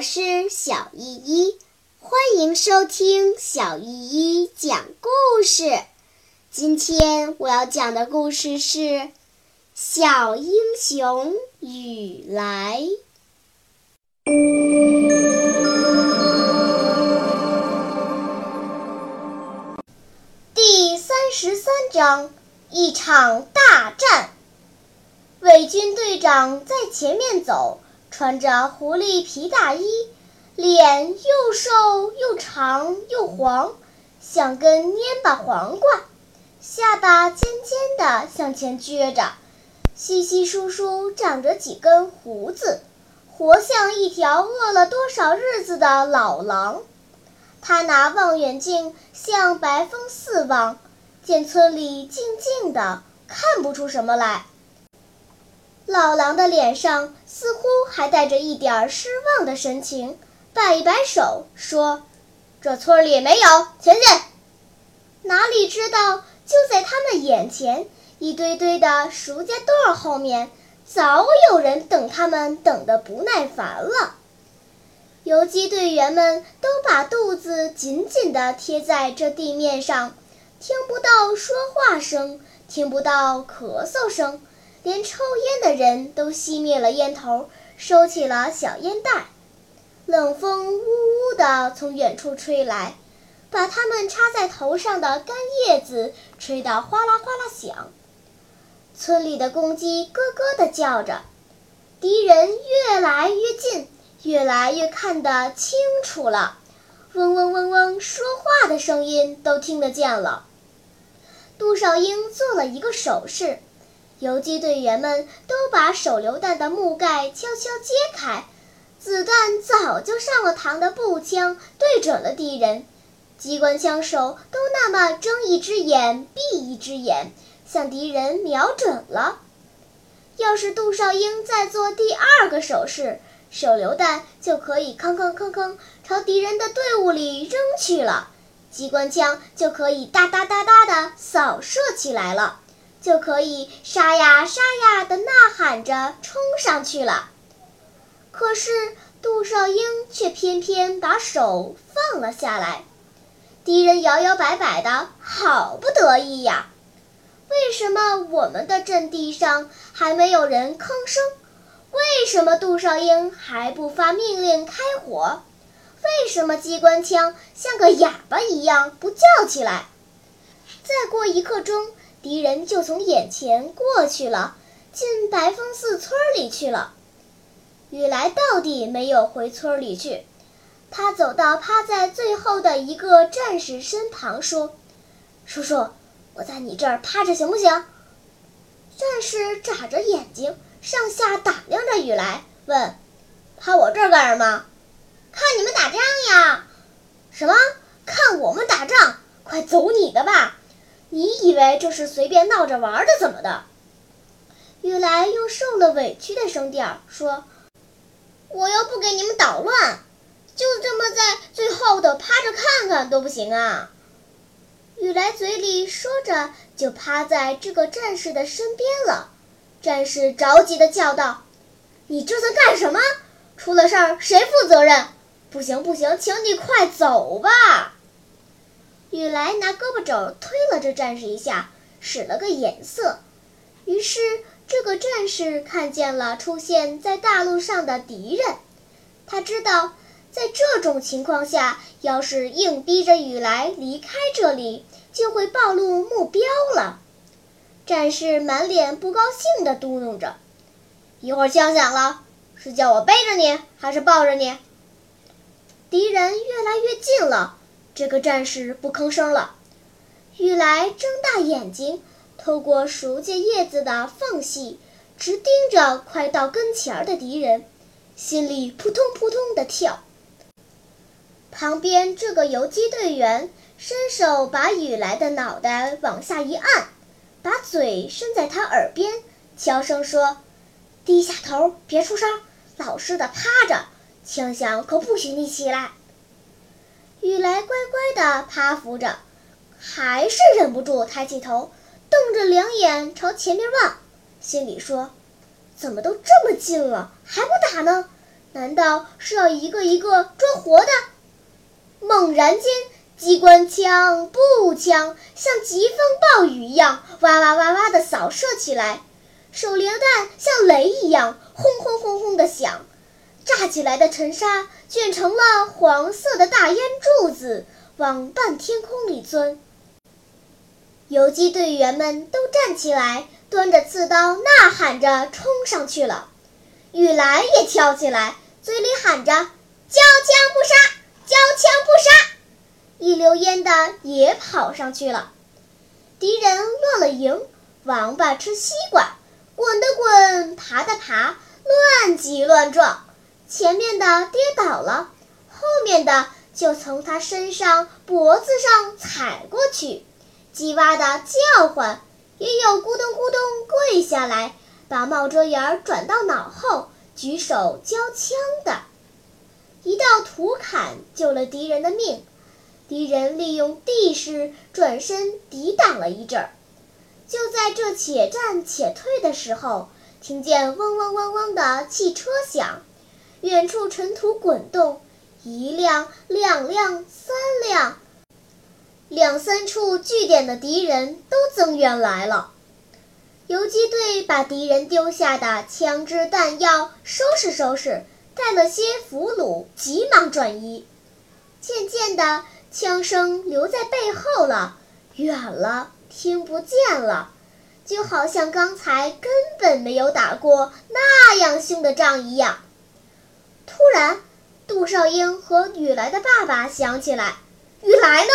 我是小依依，欢迎收听小依依讲故事。今天我要讲的故事是《小英雄雨来》第三十三章：一场大战。伪军队长在前面走。穿着狐狸皮大衣，脸又瘦又长又黄，像根蔫巴黄瓜，下巴尖尖的向前撅着，稀稀疏疏长着几根胡子，活像一条饿了多少日子的老狼。他拿望远镜向白峰四望，见村里静静的，看不出什么来。老狼的脸上似乎还带着一点失望的神情，摆一摆手说：“这村里没有，前进！”哪里知道，就在他们眼前，一堆堆的熟家垛后面，早有人等他们等得不耐烦了。游击队员们都把肚子紧紧地贴在这地面上，听不到说话声，听不到咳嗽声。连抽烟的人都熄灭了烟头，收起了小烟袋。冷风呜呜地从远处吹来，把他们插在头上的干叶子吹得哗啦哗啦响。村里的公鸡咯咯地叫着，敌人越来越近，越来越看得清楚了，嗡嗡嗡嗡，说话的声音都听得见了。杜少英做了一个手势。游击队员们都把手榴弹的木盖悄悄揭开，子弹早就上了膛的步枪对准了敌人，机关枪手都那么睁一只眼闭一只眼，向敌人瞄准了。要是杜少英再做第二个手势，手榴弹就可以吭吭吭吭朝敌人的队伍里扔去了，机关枪就可以哒哒哒哒地扫射起来了。就可以沙呀沙呀地呐喊着冲上去了，可是杜少英却偏偏把手放了下来。敌人摇摇摆摆的，好不得意呀！为什么我们的阵地上还没有人吭声？为什么杜少英还不发命令开火？为什么机关枪像个哑巴一样不叫起来？再过一刻钟。敌人就从眼前过去了，进白风寺村里去了。雨来到底没有回村里去，他走到趴在最后的一个战士身旁，说：“叔叔，我在你这儿趴着行不行？”战士眨着眼睛，上下打量着雨来，问：“趴我这儿干什么？看你们打仗呀？什么？看我们打仗？快走你的吧！”你以为这是随便闹着玩的？怎么的？雨来用受了委屈的声调说：“我又不给你们捣乱，就这么在最后的趴着看看都不行啊！”雨来嘴里说着，就趴在这个战士的身边了。战士着急地叫道：“你这算干什么？出了事儿谁负责任？不行不行，请你快走吧！”雨来拿胳膊肘推了这战士一下，使了个眼色。于是这个战士看见了出现在大路上的敌人，他知道在这种情况下，要是硬逼着雨来离开这里，就会暴露目标了。战士满脸不高兴地嘟囔着：“一会儿枪响了，是叫我背着你，还是抱着你？”敌人越来越近了。这个战士不吭声了。雨来睁大眼睛，透过熟秸叶子的缝隙，直盯着快到跟前的敌人，心里扑通扑通的跳。旁边这个游击队员伸手把雨来的脑袋往下一按，把嘴伸在他耳边，悄声说：“低下头，别出声，老实的趴着，枪响可不许你起来。”雨来乖乖地趴伏着，还是忍不住抬起头，瞪着两眼朝前面望，心里说：“怎么都这么近了，还不打呢？难道是要一个一个抓活的？猛然间，机关枪、步枪像疾风暴雨一样，哇哇哇哇地扫射起来；手榴弹像雷一样，轰轰轰轰地响。炸起来的尘沙卷成了黄色的大烟柱子，往半天空里钻。游击队员们都站起来，端着刺刀，呐喊着冲上去了。雨来也跳起来，嘴里喊着：“交枪不杀，交枪不杀！”一溜烟的也跑上去了。敌人乱了营，王八吃西瓜，滚的滚，爬的爬，乱挤乱撞。前面的跌倒了，后面的就从他身上、脖子上踩过去。鸡哇的叫唤，也有咕咚咕咚跪下来，把帽遮眼转到脑后，举手交枪的。一道土坎救了敌人的命，敌人利用地势转身抵挡了一阵儿。就在这且战且退的时候，听见嗡嗡嗡嗡的汽车响，远处尘土滚动，一辆、两辆、三辆。两三处据点的敌人都增援来了，游击队把敌人丢下的枪支弹药收拾收拾，带了些俘虏，急忙转移。渐渐的，枪声留在背后了，远了，听不见了，就好像刚才根本没有打过那样凶的仗一样。突然，杜少英和雨来的爸爸想起来：“雨来呢？”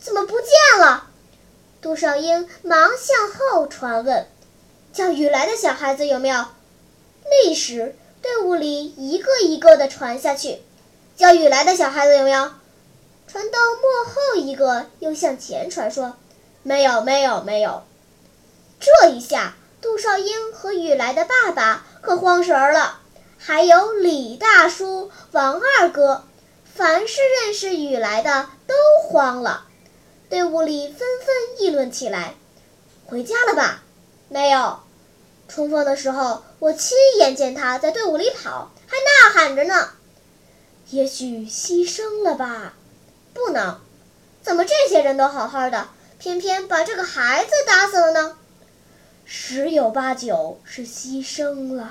怎么不见了？杜少英忙向后传问：“叫雨来的小孩子有没有？”立时，队伍里一个一个的传下去：“叫雨来的小孩子有没有？”传到幕后，一个又向前传说：“没有，没有，没有。”这一下，杜少英和雨来的爸爸可慌神儿了，还有李大叔、王二哥，凡是认识雨来的都慌了。队伍里纷纷议论起来：“回家了吧？没有。冲锋的时候，我亲眼见他在队伍里跑，还呐喊着呢。也许牺牲了吧？不能。怎么这些人都好好的，偏偏把这个孩子打死了呢？十有八九是牺牲了。”